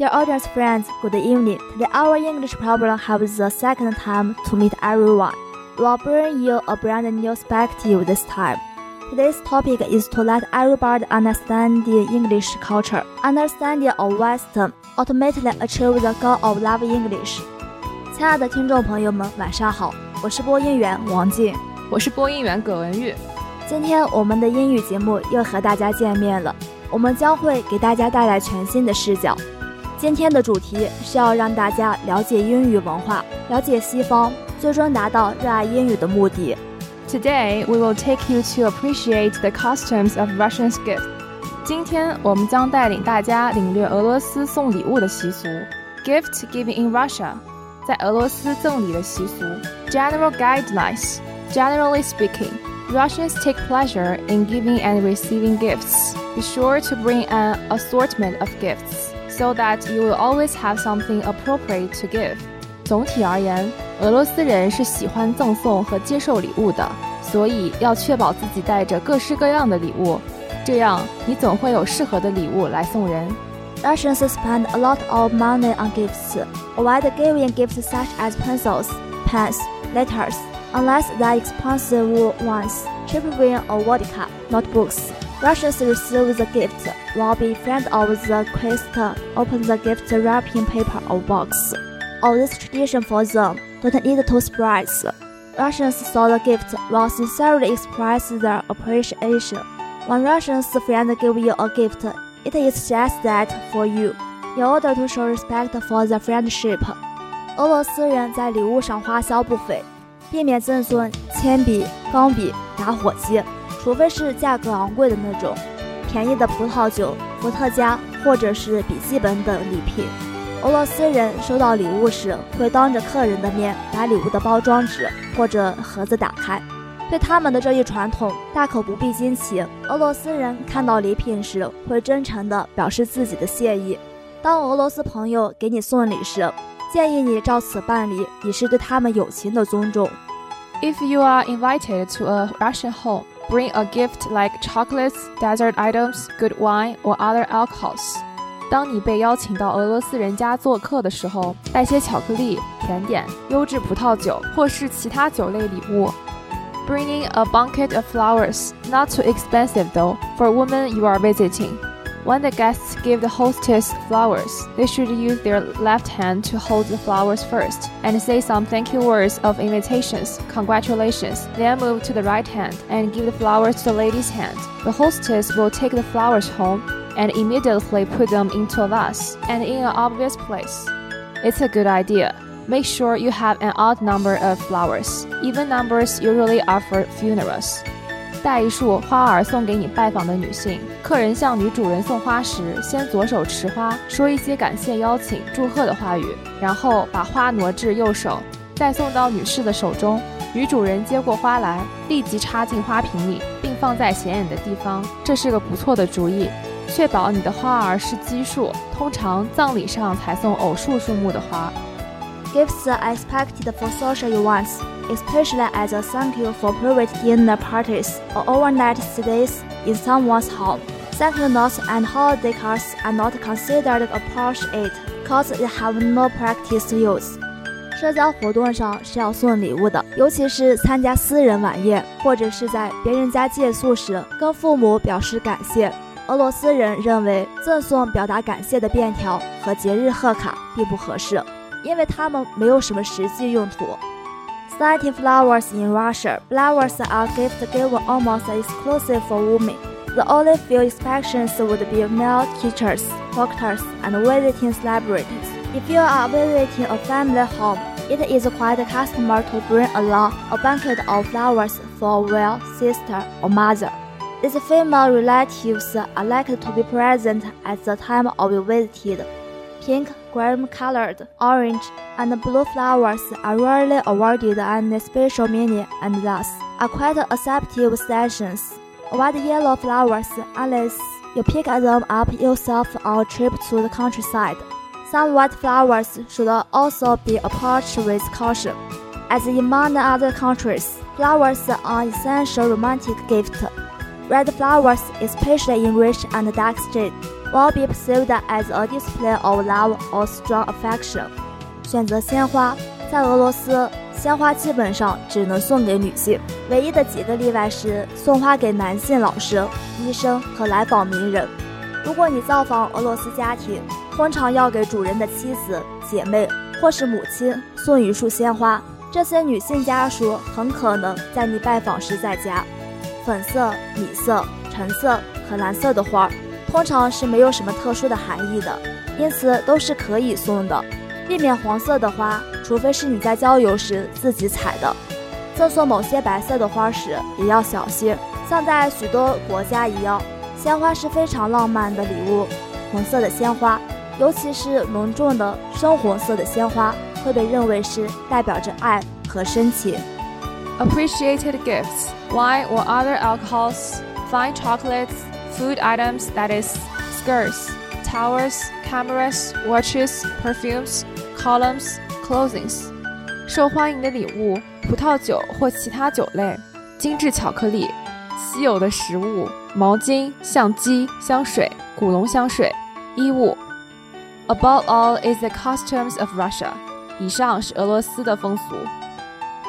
Dear audience friends, good evening. Today our English problem has the second time to meet everyone. We will bring you a brand new perspective this time. Today's topic is to let everybody understand the English culture. Understanding of Western ultimately achieve the goal of love English. 亲爱的听众朋友们，晚上好，我是播音员王静，我是播音员葛文玉。今天我们的英语节目又和大家见面了，我们将会给大家带来全新的视角。 今天的主题是要让大家了解英语文化，了解西方，最终达到热爱英语的目的。Today we will take you to appreciate the customs of Russian's gift。今天我们将带领大家领略俄罗斯送礼物的习俗。Gift giving in Russia，在俄罗斯赠礼的习俗。General guidelines。Generally speaking。Russians take pleasure in giving and receiving gifts. Be sure to bring an assortment of gifts so that you will always have something appropriate to give. 总体而言，俄罗斯人是喜欢赠送和接受礼物的，所以要确保自己带着各式各样的礼物，这样你总会有适合的礼物来送人。Russians spend a lot of money on gifts, avoid giving gifts such as pencils, pens, letters, unless they're expensive ones, cheap wine or vodka, notebooks. Russians receive the gift while be friend of the guest open the gift wrapping paper or box. All this tradition for them don't need to surprise. Russians saw the gift while sincerely express their appreciation. When Russians friend give you a gift, it is just that for you, in order to show respect for the friendship. 俄罗斯人在礼物上花销不菲，避免赠送铅笔、钢笔、打火机。 除非是价格昂贵的那种，便宜的葡萄酒、伏特加或者是笔记本等礼品。俄罗斯人收到礼物时，会当着客人的面把礼物的包装纸或者盒子打开。对他们的这一传统，大可不必惊奇。俄罗斯人看到礼品时，会真诚地表示自己的谢意。当俄罗斯朋友给你送礼时，建议你照此办理，以示对他们友情的尊重。If you are invited to a Russian home. Bring a gift like chocolates, dessert items, good wine, or other alcohols. 当你被邀请到俄罗斯人家做客的时候，带些巧克力、甜点、优质葡萄酒或是其他酒类礼物。Bringing a bouquet of flowers, not too expensive though, for a woman you are visiting. When the guests give the hostess flowers, they should use their left hand to hold the flowers first and say some thank you words of invitations, congratulations, then move to the right hand and give the flowers to the lady's hand. The hostess will take the flowers home and immediately put them into a vase and in an obvious place. It's a good idea. Make sure you have an odd number of flowers. Even numbers usually are for funerals. 带一束花儿送给你拜访的女性。客人向女主人送花时，先左手持花，说一些感谢、邀请、祝贺的话语，然后把花挪至右手，再送到女士的手中。女主人接过花来，立即插进花瓶里，并放在显眼的地方。这是个不错的主意。确保你的花儿是奇数，通常葬礼上才送偶数数目的花。Gifts are expected for social events. especially as a thank you for private dinner parties or overnight stays in someone's home. Thank you notes and holiday cards are not considered appropriate because they have no practice use. 社交活动上是要送礼物的，尤其是参加私人晚宴或者是在别人家借宿时，跟父母表示感谢。俄罗斯人认为赠送表达感谢的便条和节日贺卡并不合适，因为它们没有什么实际用途。Citing flowers in Russia, flowers are gifts given almost exclusive for women. The only few exceptions would be male teachers, doctors, and visiting celebrities. If you are visiting a family home, it is quite customary to bring along a bouquet of flowers for a well sister or mother. These female relatives are likely to be present at the time of your visit. Pink, cream-colored, orange, and blue flowers are rarely awarded any special meaning and thus are quite acceptable sessions. Avoid yellow flowers unless you pick them up yourself on a trip to the countryside. Some white flowers should also be approached with caution. As in many other countries, flowers are an essential romantic gift. Red flowers, especially in rich and dark shades, will be perceived as a display of love or strong affection。选择鲜花，在俄罗斯，鲜花基本上只能送给女性，唯一的几个例外是送花给男性老师、医生和来访名人。如果你造访俄罗斯家庭，通常要给主人的妻子、姐妹或是母亲送一束鲜花。这些女性家属很可能在你拜访时在家。粉色、米色、橙色和蓝色的花儿，通常是没有什么特殊的含义的，因此都是可以送的。避免黄色的花，除非是你在郊游时自己采的。赠送某些白色的花时也要小心，像在许多国家一样，鲜花是非常浪漫的礼物。红色的鲜花，尤其是浓重的深红色的鲜花，会被认为是代表着爱和深情。Appreciated gifts, wine or other alcohols, fine chocolates, food items that is, skirts, towels, cameras, watches, perfumes, columns, clothings. 受欢迎的礼物，葡萄酒或其他酒类，精致巧克力，稀有的食物，毛巾、相机、香水、古龙香水，衣物。Above all is the customs of Russia. 以上是俄罗斯的风俗。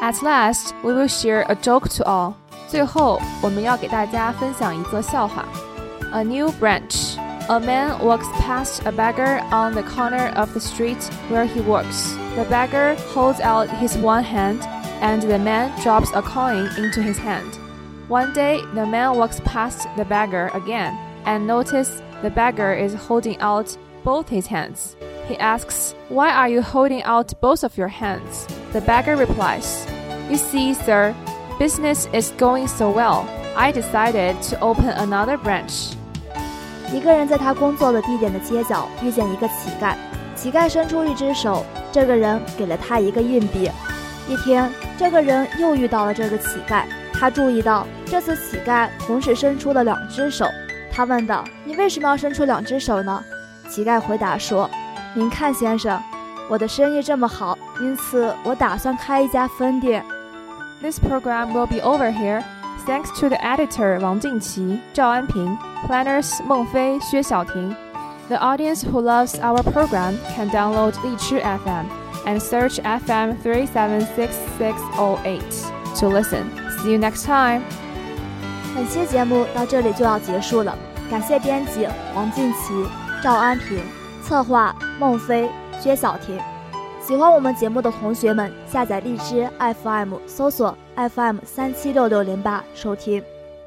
At last, we will share a joke to all. 最后，我们要给大家分享一则笑话。 A new branch. A man walks past a beggar on the corner of the street where he works. The beggar holds out his one hand, and the man drops a coin into his hand. One day, the man walks past the beggar again and notices the beggar is holding out both his hands. He asks, Why are you holding out both of your hands? The beggar replies, You see, sir, business is going so well. I decided to open another branch. 一个人在他工作的地点的街角遇见一个乞丐，乞丐伸出一只手，这个人给了他一个硬币。一天，这个人又遇到了这个乞丐，他注意到这次乞丐同时伸出了两只手。他问道：“你为什么要伸出两只手呢？”乞丐回答说：“您看，先生，我的生意这么好，因此我打算开一家分店。” This program will be over here. thanks to the editor Wang Jingqi, Zhao Anping, planners Meng Fei, Xue Xiaoting. The audience who loves our program can download Lizhi FM and search FM three seven six six zero eight to listen. See you next time. 本期节目到这里就要结束了，感谢编辑王静琪、赵安平，策划孟非、薛晓婷。喜欢我们节目的同学们，下载荔枝 FM，搜索 FM 三七六六零八收听。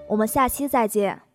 我们下期再见。